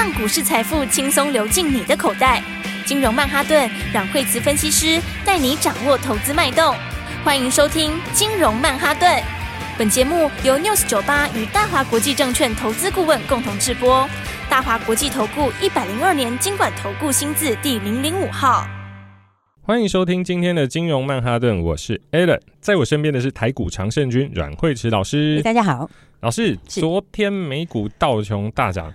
让股市财富轻松流进你的口袋。金融曼哈顿让惠慈分析师带你掌握投资脉动。欢迎收听金融曼哈顿。本节目由 News 九八与大华国际证券投资顾问共同制播。大华国际投顾一百零二年金管投顾新字第零零五号。欢迎收听今天的金融曼哈顿，我是 Alan，在我身边的是台股常胜军阮慧慈老师。大家好，老师，昨天美股道琼大涨，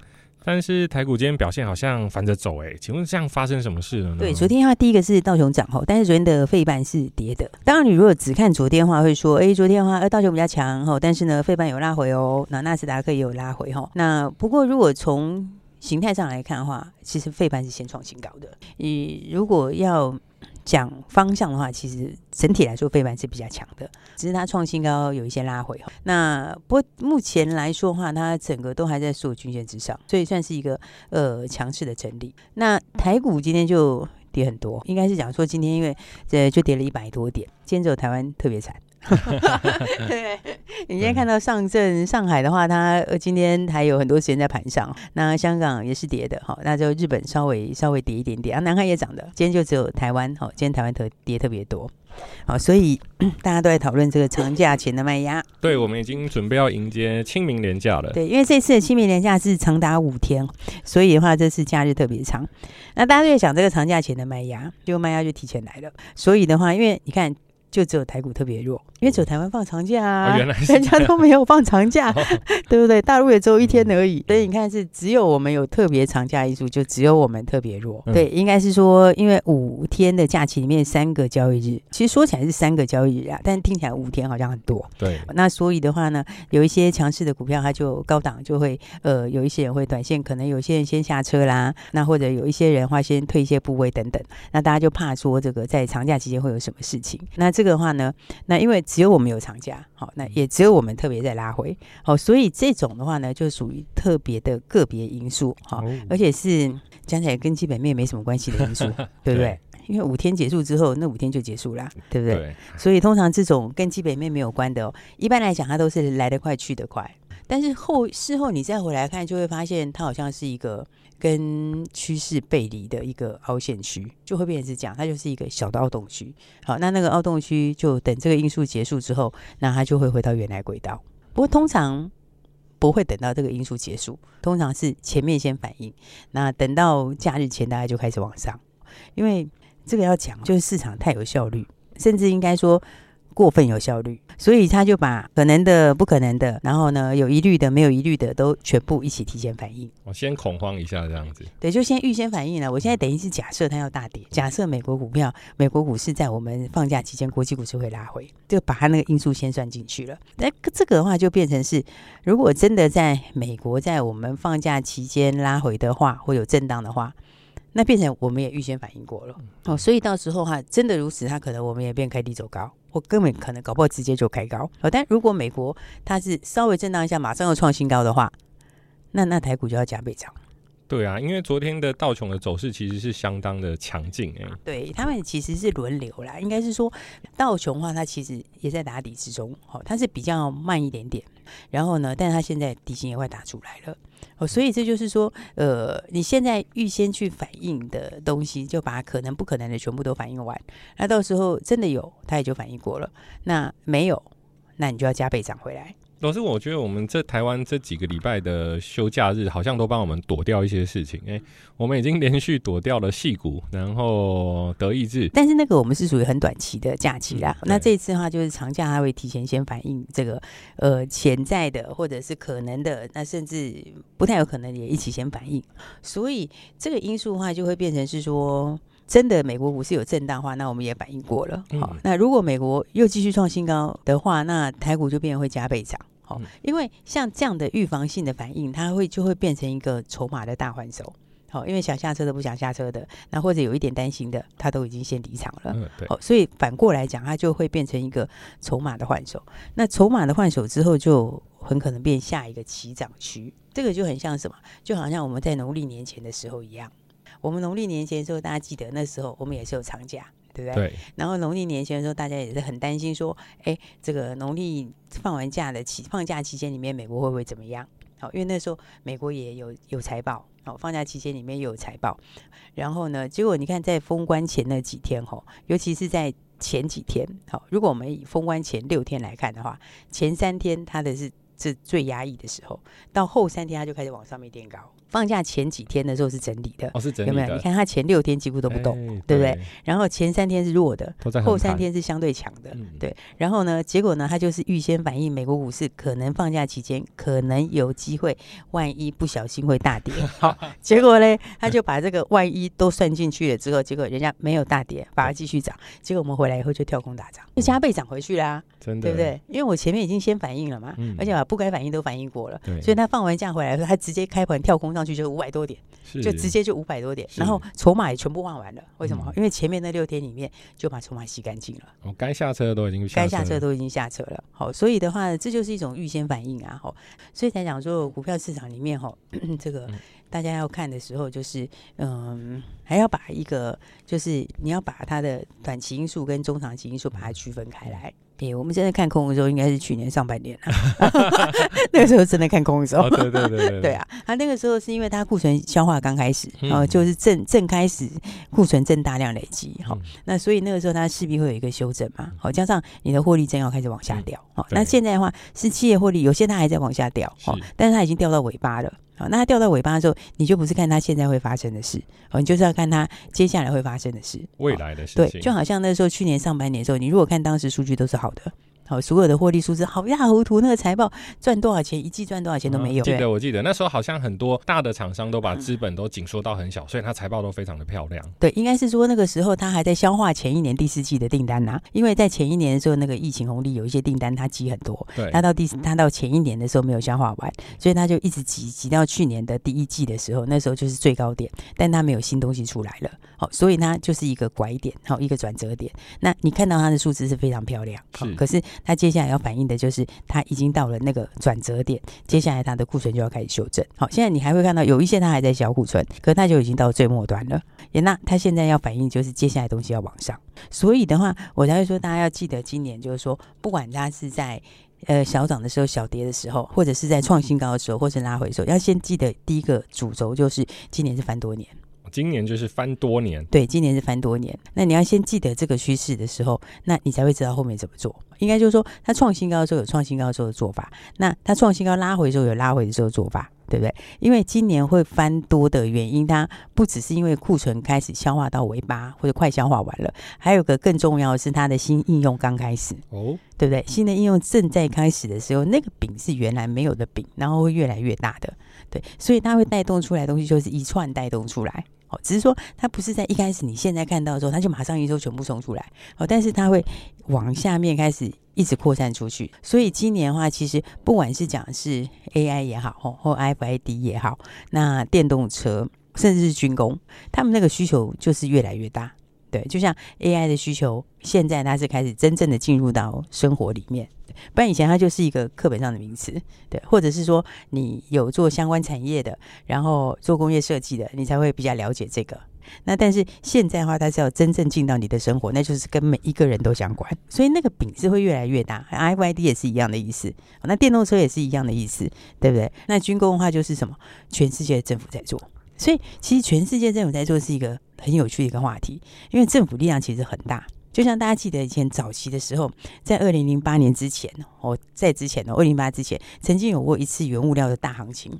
但是台股今天表现好像反着走，哎，请问这样发生什么事了呢？对，昨天的话，第一个是道琼涨吼，但是昨天的费半是跌的。当然，你如果只看昨天的话，会说，哎，昨天的话，呃，道琼比较强吼，但是呢，费半有拉回哦，那纳斯达克也有拉回吼。那不过如果从形态上来看的话，其实费半是先创新高的。你如果要讲方向的话，其实整体来说，费半是比较强的，只是它创新高有一些拉回。那不过目前来说的话，它整个都还在所有均线之上，所以算是一个呃强势的整理。那台股今天就跌很多，应该是讲说今天因为这就跌了一百多点，今天只有台湾特别惨。对，你今天看到上证上海的话，它今天还有很多时间在盘上。那香港也是跌的，哈，那就日本稍微稍微跌一点点啊，南韩也涨的。今天就只有台湾，哈，今天台湾特跌特别多，好，所以 大家都在讨论这个长假前的卖压。对，我们已经准备要迎接清明连假了。对，因为这次的清明连假是长达五天，所以的话这次假日特别长。那大家就在想这个长假前的卖压，就卖压就提前来了。所以的话，因为你看。就只有台股特别弱，因为只有台湾放长假啊，哦、原来 人家都没有放长假，哦、对不对？大陆也只有一天而已，所以你看是只有我们有特别长假一数，就只有我们特别弱。嗯、对，应该是说，因为五天的假期里面三个交易日，其实说起来是三个交易日啊，但听起来五天好像很多。对，那所以的话呢，有一些强势的股票，它就高档就会呃，有一些人会短线，可能有些人先下车啦，那或者有一些人话先退一些部位等等，那大家就怕说这个在长假期间会有什么事情，那这个的话呢，那因为只有我们有长假，好，那也只有我们特别在拉回，好，所以这种的话呢，就属于特别的个别因素，好，而且是讲起来跟基本面没什么关系的因素，对不对？因为五天结束之后，那五天就结束啦，对不对？对，所以通常这种跟基本面没有关的哦，一般来讲它都是来得快去得快，但是后事后你再回来看，就会发现它好像是一个。跟趋势背离的一个凹陷区，就会变成是这样，它就是一个小的凹洞区。好，那那个凹洞区就等这个因素结束之后，那它就会回到原来轨道。不过通常不会等到这个因素结束，通常是前面先反应，那等到假日前大概就开始往上。因为这个要讲，就是市场太有效率，甚至应该说。过分有效率，所以他就把可能的、不可能的，然后呢，有疑虑的、没有疑虑的，都全部一起提前反应。我先恐慌一下，这样子。对，就先预先反应了。我现在等于是假设它要大跌，假设美国股票、美国股市在我们放假期间，国际股市会拉回，就把它那个因素先算进去了。那这个的话，就变成是，如果真的在美国在我们放假期间拉回的话，会有震荡的话。那变成我们也预先反应过了哦，所以到时候哈，真的如此，它可能我们也变开低走高，我根本可能搞不好直接就开高哦。但如果美国它是稍微震荡一下，马上又创新高的话，那那台股就要加倍涨。对啊，因为昨天的道琼的走势其实是相当的强劲哎。对，他们其实是轮流啦，应该是说道琼的话，它其实也在打底之中，哦，它是比较慢一点点。然后呢，但他现在底薪也快打出来了，哦，所以这就是说，呃，你现在预先去反应的东西，就把可能不可能的全部都反应完，那到时候真的有，他也就反应过了；那没有，那你就要加倍涨回来。老师，我觉得我们这台湾这几个礼拜的休假日，好像都帮我们躲掉一些事情。哎、欸，我们已经连续躲掉了戏谷，然后德意志。但是那个我们是属于很短期的假期啦。嗯、那这一次的话，就是长假，它会提前先反映这个呃潜在的或者是可能的，那甚至不太有可能也一起先反映。所以这个因素的话，就会变成是说。真的，美国股市有震荡的话，那我们也反应过了。好、嗯，那如果美国又继续创新高的话，那台股就变会加倍涨。好，因为像这样的预防性的反应，它会就会变成一个筹码的大换手。好，因为想下车的不想下车的，那或者有一点担心的，他都已经先离场了。嗯，对。好，所以反过来讲，它就会变成一个筹码的换手。那筹码的换手之后，就很可能变下一个起涨区。这个就很像什么？就好像我们在农历年前的时候一样。我们农历年前的时候，大家记得那时候我们也是有长假，对不对？对。然后农历年前的时候，大家也是很担心说，哎，这个农历放完假的期放假期间里面，美国会不会怎么样？好，因为那时候美国也有有财报，好，放假期间里面又有财报，然后呢，结果你看在封关前那几天吼，尤其是在前几天，好，如果我们以封关前六天来看的话，前三天它的是是最压抑的时候，到后三天它就开始往上面垫高。放假前几天的时候是整理的，哦，是整理有没有？你看它前六天几乎都不动，欸、对不对？然后前三天是弱的，后三天是相对强的，嗯、对。然后呢，结果呢，它就是预先反映美国股市可能放假期间可能有机会，万一不小心会大跌。好，结果呢，他就把这个万一都算进去了之后，结果人家没有大跌，反而继续涨。结果我们回来以后就跳空大涨，就加倍涨回去啦，真的，对不对？因为我前面已经先反应了嘛，嗯、而且把不该反应都反应过了，所以他放完假回来的时候，他直接开盘跳空上去就五百多点，就直接就五百多点，然后筹码也全部换完了。为什么？嗯、因为前面那六天里面就把筹码洗干净了。哦，该下车的都已经该下车都已经下车了。好，所以的话，这就是一种预先反应啊。好，所以才讲说股票市场里面哈，这个大家要看的时候，就是嗯，还要把一个就是你要把它的短期因素跟中长期因素把它区分开来。对，我们现在看空的时候，应该是去年上半年了。那个时候真的看空的时候，哦、对对对对，对啊，他那个时候是因为他库存消化刚开始，然后、嗯、就是正正开始库存正大量累积，好、嗯，那所以那个时候它势必会有一个修正嘛，好，加上你的获利正要开始往下掉，好、嗯，那现在的话是企业获利，有些它还在往下掉，好是，但是它已经掉到尾巴了。好，那它掉到尾巴的时候，你就不是看它现在会发生的事，哦，你就是要看它接下来会发生的事，未来的事情。对，就好像那时候去年上半年的时候，你如果看当时数据都是好的。好，所有的获利数字好一塌糊涂，那个财报赚多少钱，一季赚多少钱都没有。记得我记得那时候好像很多大的厂商都把资本都紧缩到很小，所以它财报都非常的漂亮。对，应该是说那个时候他还在消化前一年第四季的订单呐，因为在前一年的时候那个疫情红利有一些订单它积很多，对，他到第他到前一年的时候没有消化完，所以他就一直挤挤到去年的第一季的时候，那时候就是最高点，但他没有新东西出来了，好，所以它就是一个拐点，好，一个转折点。那你看到它的数字是非常漂亮，好，可是它接下来要反。映的就是它已经到了那个转折点，接下来它的库存就要开始修正。好，现在你还会看到有一些它还在小库存，可是它就已经到最末端了。也那它现在要反应就是接下来东西要往上，所以的话，我才会说大家要记得今年就是说，不管它是在呃小涨的时候、小跌的时候，或者是在创新高的时候，或者拉回的时候，要先记得第一个主轴就是今年是翻多年。今年就是翻多年，对，今年是翻多年。那你要先记得这个趋势的时候，那你才会知道后面怎么做。应该就是说，它创新高的时候有创新高的时候的做法，那它创新高拉回的时候有拉回的时候的做法，对不对？因为今年会翻多的原因，它不只是因为库存开始消化到尾巴或者快消化完了，还有个更重要的是它的新应用刚开始，哦，对不对？新的应用正在开始的时候，那个饼是原来没有的饼，然后会越来越大的，对，所以它会带动出来的东西就是一串带动出来。只是说它不是在一开始你现在看到的时候，它就马上一周全部冲出来。哦，但是它会往下面开始一直扩散出去。所以今年的话，其实不管是讲是 AI 也好，或或 FID 也好，那电动车甚至是军工，他们那个需求就是越来越大。对，就像 AI 的需求，现在它是开始真正的进入到生活里面。不然以前它就是一个课本上的名词，对，或者是说你有做相关产业的，然后做工业设计的，你才会比较了解这个。那但是现在的话，它是要真正进到你的生活，那就是跟每一个人都相关，所以那个饼是会越来越大。FID 也是一样的意思，那电动车也是一样的意思，对不对？那军工的话就是什么？全世界政府在做，所以其实全世界政府在做是一个很有趣的一个话题，因为政府力量其实很大。就像大家记得以前早期的时候，在二零零八年之前，哦，在之前的二零零八之前，曾经有过一次原物料的大行情。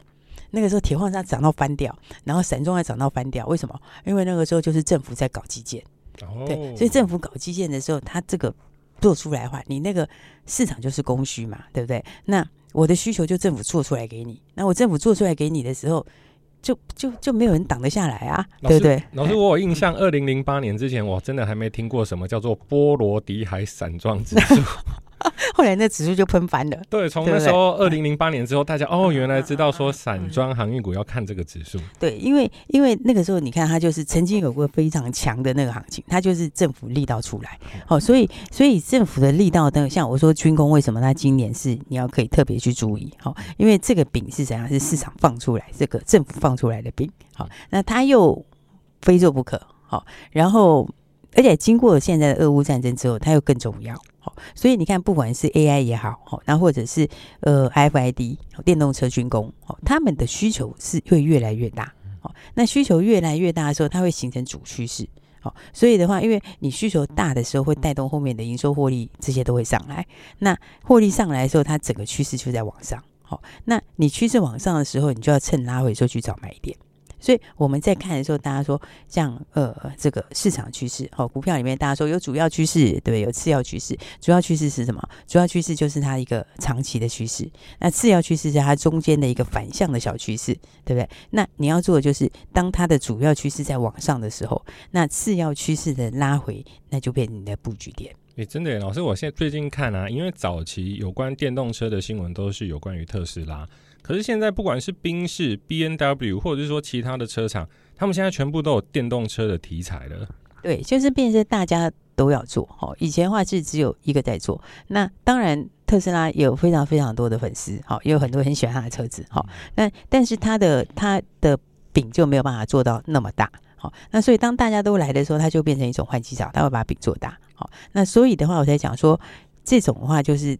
那个时候铁矿砂涨到翻掉，然后散装也涨到翻掉。为什么？因为那个时候就是政府在搞基建，哦、对，所以政府搞基建的时候，它这个做出来的话，你那个市场就是供需嘛，对不对？那我的需求就政府做出来给你，那我政府做出来给你的时候。就就就没有人挡得下来啊，师对不对？老师，我有印象，二零零八年之前，我真的还没听过什么叫做波罗的海散装指数。后来那指数就喷翻了。对，从那时候二零零八年之后，大家哦，原来知道说散装航运股要看这个指数。对，因为因为那个时候你看它就是曾经有过非常强的那个行情，它就是政府力道出来。好，所以所以政府的力道呢，像我说军工为什么它今年是你要可以特别去注意。好，因为这个饼是怎样？是市场放出来，这个政府放出来的饼。好，那它又非做不可。好，然后。而且经过现在的俄乌战争之后，它又更重要。所以你看，不管是 AI 也好，那或者是呃 FID 电动车军工，他们的需求是会越来越大。那需求越来越大的时候，它会形成主趋势。所以的话，因为你需求大的时候，会带动后面的营收获利这些都会上来。那获利上来的时候，它整个趋势就在往上。好，那你趋势往上的时候，你就要趁拉回的时候去找买点。所以我们在看的时候，大家说像呃这个市场趋势，好，股票里面大家说有主要趋势，对对？有次要趋势。主要趋势是什么？主要趋势就是它一个长期的趋势。那次要趋势是它中间的一个反向的小趋势，对不对？那你要做的就是，当它的主要趋势在往上的时候，那次要趋势的拉回，那就变成你的布局点。诶、真的，老师，我现在最近看啊，因为早期有关电动车的新闻都是有关于特斯拉。可是现在，不管是宾士、B N W，或者是说其他的车厂，他们现在全部都有电动车的题材了。对，就是变成大家都要做。好，以前的话是只有一个在做。那当然，特斯拉有非常非常多的粉丝，好，也有很多很喜欢他的车子。好，那但是他的他的饼就没有办法做到那么大。好，那所以当大家都来的时候，他就变成一种换机潮，他会把饼做大。好，那所以的话，我才讲说，这种的话就是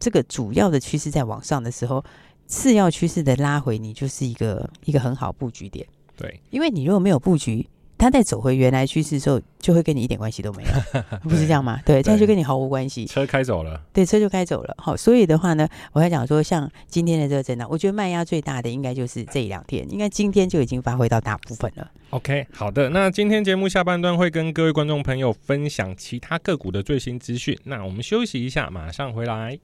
这个主要的趋势在往上的时候。次要趋势的拉回，你就是一个一个很好布局点。对，因为你如果没有布局，它在走回原来趋势的时候，就会跟你一点关系都没有，不是这样吗？对，这样就跟你毫无关系。车开走了，对，车就开走了。好，所以的话呢，我还讲说，像今天的这个震荡，我觉得卖压最大的应该就是这一两天，应该今天就已经发挥到大部分了。OK，好的，那今天节目下半段会跟各位观众朋友分享其他个股的最新资讯。那我们休息一下，马上回来。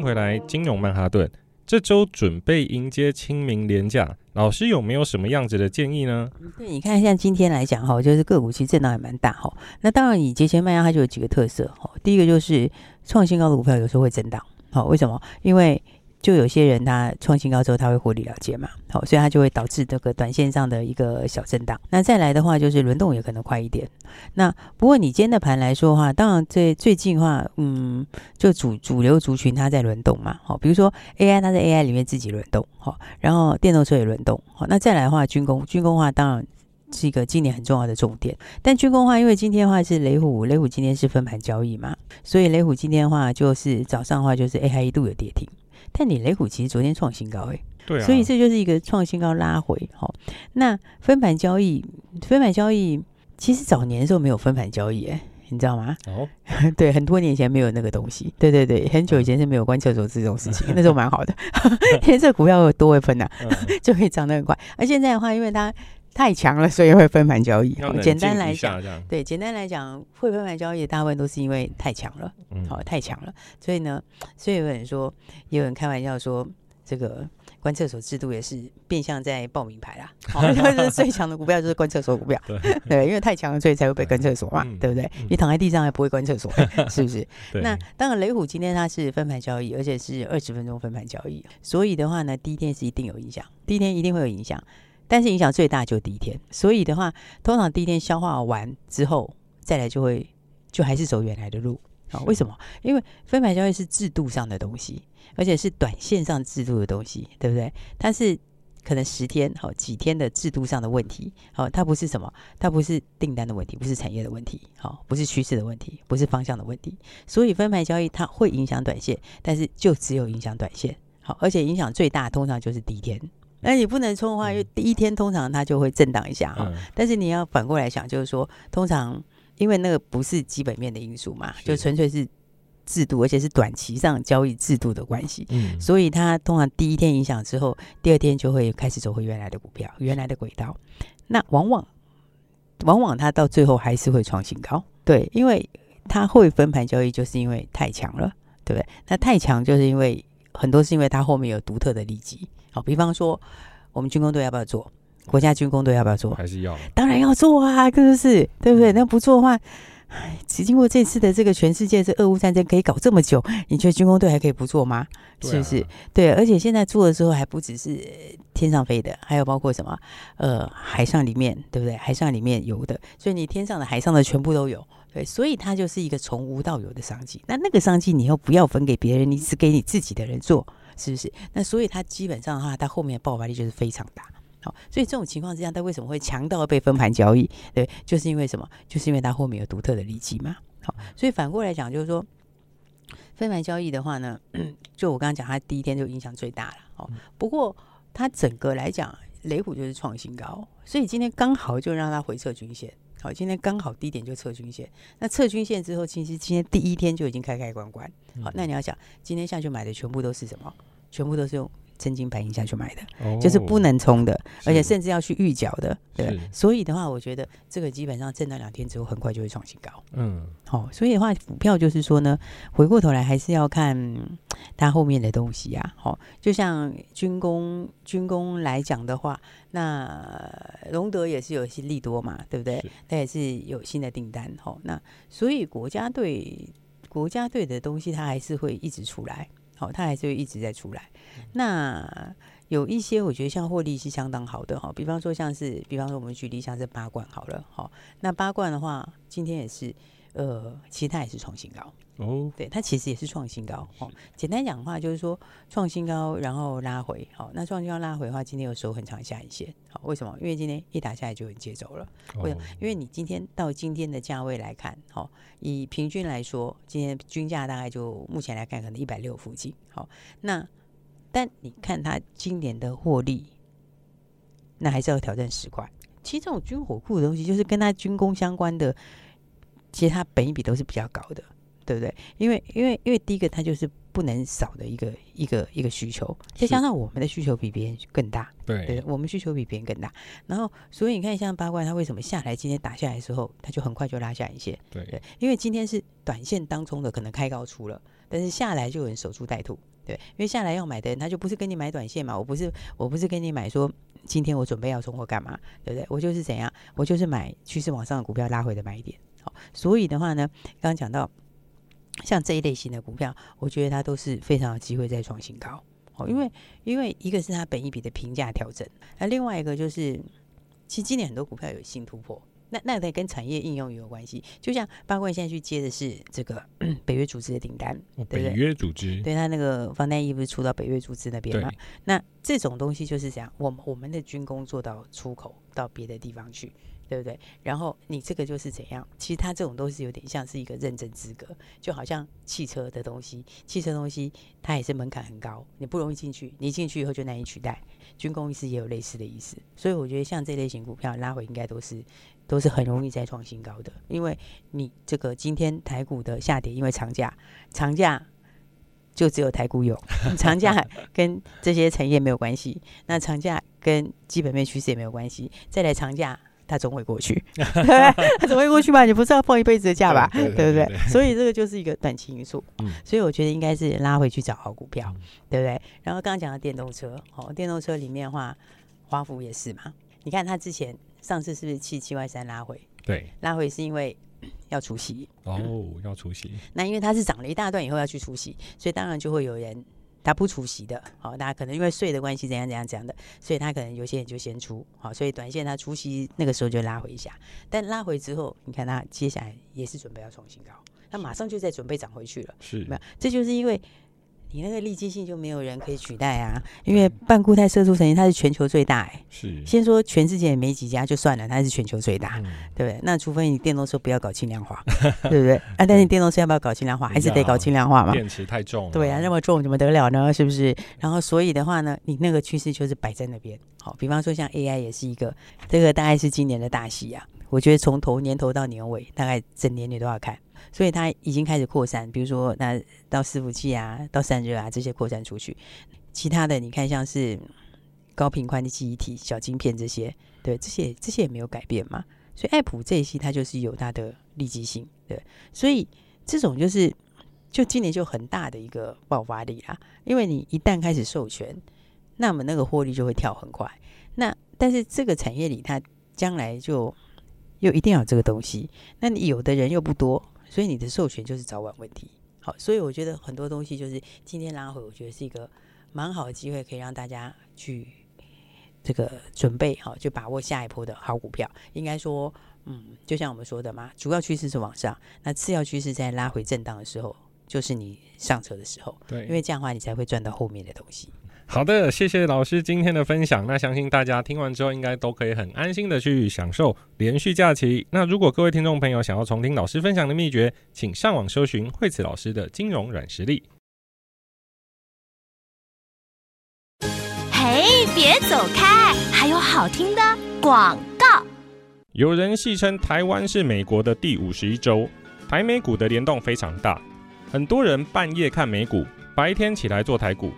回来，金融曼哈顿。这周准备迎接清明连假，老师有没有什么样子的建议呢？对，你看，像今天来讲哈，就是个股其实震荡也蛮大哈。那当然，以节前卖压它就有几个特色哈。第一个就是创新高的股票有时候会震荡，好，为什么？因为就有些人他创新高之后他会获利了结嘛，好，所以他就会导致这个短线上的一个小震荡。那再来的话就是轮动也可能快一点。那不过你今天的盘来说的话，当然最最近的话，嗯，就主主流族群它在轮动嘛，好，比如说 AI 它在 AI 里面自己轮动，好，然后电动车也轮动，好，那再来的话军工，军工的话当然是一个今年很重要的重点。但军工的话，因为今天的话是雷虎，雷虎今天是分盘交易嘛，所以雷虎今天的话就是早上的话就是 AI 一度有跌停。但你雷虎其实昨天创新高诶，对啊，所以这就是一个创新高拉回哈。那分盘交易，分盘交易其实早年的时候没有分盘交易哎，你知道吗？哦，对，很多年前没有那个东西。对对对，很久以前是没有关厕所这种事情，那时候蛮好的，因为这股票多会分呐、啊，就可以涨得很快。而现在的话，因为它。太强了，所以会分盘交易。简单来讲，对，简单来讲，会分盘交易的大部分都是因为太强了，好、嗯，太强了。所以呢，所以有人说，也有人开玩笑说，这个关厕所制度也是变相在报名牌啦。好，就是最强的股票就是关厕所股票，对，对，因为太强了，所以才会被关厕所嘛，对不对？你躺在地上还不会关厕所，是不是？那当然，雷虎今天它是分盘交易，而且是二十分钟分盘交易，所以的话呢，第一天是一定有影响，第一天一定会有影响。但是影响最大就第一天，所以的话，通常第一天消化完之后，再来就会就还是走原来的路啊？为什么？因为分盘交易是制度上的东西，而且是短线上制度的东西，对不对？它是可能十天好几天的制度上的问题，好，它不是什么，它不是订单的问题，不是产业的问题，好，不是趋势的问题，不是方向的问题。所以分牌交易它会影响短线，但是就只有影响短线，好，而且影响最大通常就是第一天。那你不能冲的话，因为第一天通常它就会震荡一下哈。但是你要反过来想，就是说，通常因为那个不是基本面的因素嘛，就纯粹是制度，而且是短期上交易制度的关系。嗯，所以它通常第一天影响之后，第二天就会开始走回原来的股票，原来的轨道。那往往往往它到最后还是会创新高。对，因为它会分盘交易，就是因为太强了。对不对？那太强就是因为很多是因为它后面有独特的利基。好，比方说我们军工队要不要做？国家军工队要不要做？还是要？当然要做啊，是不是？对不对？那不做的话，唉，只经过这次的这个全世界这俄乌战争可以搞这么久，你觉得军工队还可以不做吗？是不是？对，啊、对，而且现在做的时候还不只是天上飞的，还有包括什么？呃，海上里面，对不对？海上里面游的，所以你天上的、海上的全部都有。对，所以它就是一个从无到有的商机。那那个商机你又不要分给别人，你只给你自己的人做，是不是？那所以它基本上的话，它后面的爆发力就是非常大。好，所以这种情况之下，它为什么会强到被分盘交易？对，就是因为什么？就是因为它后面有独特的利基嘛。好，所以反过来讲，就是说分盘交易的话呢，就我刚刚讲，它第一天就影响最大了。哦，不过它整个来讲，雷虎就是创新高，所以今天刚好就让它回撤均线。好，今天刚好低点就测均线。那测均线之后，其实今天第一天就已经开开关关。好，那你要想，今天下去买的全部都是什么？全部都是用。真金白银下去买的，哦、就是不能冲的，而且甚至要去预缴的，对。所以的话，我觉得这个基本上震荡两天之后，很快就会创新高。嗯，好、哦，所以的话，股票就是说呢，回过头来还是要看 它后面的东西啊。好、哦，就像军工军工来讲的话，那荣德也是有些利多嘛，对不对？它也是有新的订单。好、哦，那所以国家队国家队的东西，它还是会一直出来。好，它还是会一直在出来。那有一些我觉得像获利是相当好的哈，比方说像是，比方说我们举例像是八冠好了，好，那八冠的话，今天也是，呃，其实它也是创新高。哦，对，它其实也是创新高。哦，简单讲的话就是说创新高，然后拉回。好，那创新高拉回的话，今天有收很长下影线。好，为什么？因为今天一打下来就很接走了。为什么？因为你今天到今天的价位来看，好，以平均来说，今天均价大概就目前来看可能一百六附近。好，那但你看它今年的获利，那还是要挑战十块。其实这种军火库的东西，就是跟它军工相关的，其实它本益比都是比较高的。对不对？因为因为因为第一个，它就是不能少的一个一个一个需求，再加上我们的需求比别人更大，对，对，我们需求比别人更大。然后，所以你看，像八卦，它为什么下来？今天打下来的时候，它就很快就拉下一些，对，对，因为今天是短线当中的可能开高出了，但是下来就有人守株待兔，对，因为下来要买的人，他就不是跟你买短线嘛，我不是我不是跟你买说今天我准备要冲或干嘛，对不对？我就是怎样，我就是买趋势往上的股票拉回的买点。好，所以的话呢，刚刚讲到。像这一类型的股票，我觉得它都是非常有机会再创新高哦，因为因为一个是它本一笔的评价调整，那另外一个就是，其实今年很多股票有新突破，那那得跟产业应用也有关系。就像八冠现在去接的是这个 北约组织的订单，对不对？北约组织，对，他那个防弹衣不是出到北约组织那边吗？那这种东西就是这样，我我们的军工做到出口到别的地方去。对不对？然后你这个就是怎样？其实它这种都是有点像是一个认证资格，就好像汽车的东西，汽车东西它也是门槛很高，你不容易进去，你进去以后就难以取代。军工意思也有类似的意思，所以我觉得像这类型股票拉回应该都是都是很容易再创新高的，因为你这个今天台股的下跌，因为长假，长假就只有台股有，长假跟这些产业没有关系，那长假跟基本面趋势也没有关系，再来长假。它总会过去，它总会过去嘛？你不是要放一辈子的假吧？对不对？所以这个就是一个短期因素。所以我觉得应该是拉回去找好股票，对不对？然后刚刚讲到电动车，哦，电动车里面的话，华孚也是嘛。你看它之前上次是不是七七外三拉回？对，拉回是因为要出息哦，要出息。那因为它是涨了一大段以后要去出息，所以当然就会有人。他不出席的，好，大家可能因为税的关系，怎样怎样怎样的，所以他可能有些人就先出，好，所以短线他出息那个时候就拉回一下，但拉回之后，你看他接下来也是准备要创新高，他马上就在准备涨回去了，是，没有，这就是因为。你那个利基性就没有人可以取代啊，因为半固态色素成型它是全球最大哎、欸，是先说全世界也没几家就算了，它是全球最大，嗯、对不对？那除非你电动车不要搞轻量化，对不对？啊，但是电动车要不要搞轻量化，还是得搞轻量化嘛？电池太重了，对啊，那么重怎么得了呢？是不是？然后所以的话呢，你那个趋势就是摆在那边。好，比方说像 AI 也是一个，这个大概是今年的大戏啊。我觉得从头年头到年尾，大概整年你都要看。所以它已经开始扩散，比如说那到伺服器啊，到散热啊这些扩散出去。其他的你看，像是高频宽的记忆体、小晶片这些，对这些这些也没有改变嘛。所以爱普这一期它就是有它的利基性，对。所以这种就是就今年就很大的一个爆发力啦。因为你一旦开始授权，那么那个获利就会跳很快。那但是这个产业里，它将来就又一定要这个东西。那你有的人又不多，所以你的授权就是早晚问题。好，所以我觉得很多东西就是今天拉回，我觉得是一个蛮好的机会，可以让大家去这个准备好，就把握下一波的好股票。应该说，嗯，就像我们说的嘛，主要趋势是往上，那次要趋势在拉回震荡的时候，就是你上车的时候。对，因为这样的话，你才会赚到后面的东西。好的，谢谢老师今天的分享。那相信大家听完之后，应该都可以很安心的去享受连续假期。那如果各位听众朋友想要重听老师分享的秘诀，请上网搜寻惠慈老师的金融软实力。嘿，别走开，还有好听的广告。有人戏称台湾是美国的第五十一州，台美股的联动非常大，很多人半夜看美股，白天起来做台股。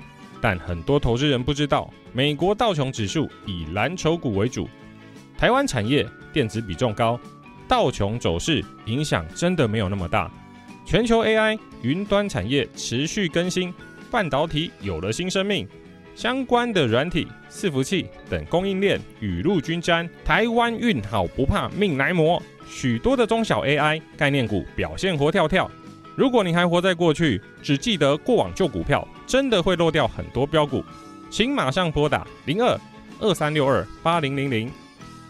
但很多投资人不知道，美国道琼指数以蓝筹股为主，台湾产业电子比重高，道琼走势影响真的没有那么大。全球 AI、云端产业持续更新，半导体有了新生命，相关的软体、伺服器等供应链雨露均沾，台湾运好不怕命来磨，许多的中小 AI 概念股表现活跳跳。如果你还活在过去，只记得过往旧股票，真的会漏掉很多标股。请马上拨打零二二三六二八零零零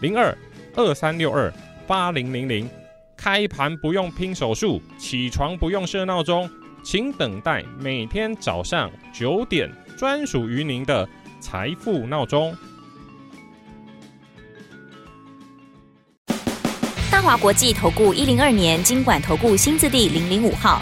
零二二三六二八零零零。开盘不用拼手速，起床不用设闹钟，请等待每天早上九点专属于您的财富闹钟。大华国际投顾一零二年金管投顾新字第零零五号。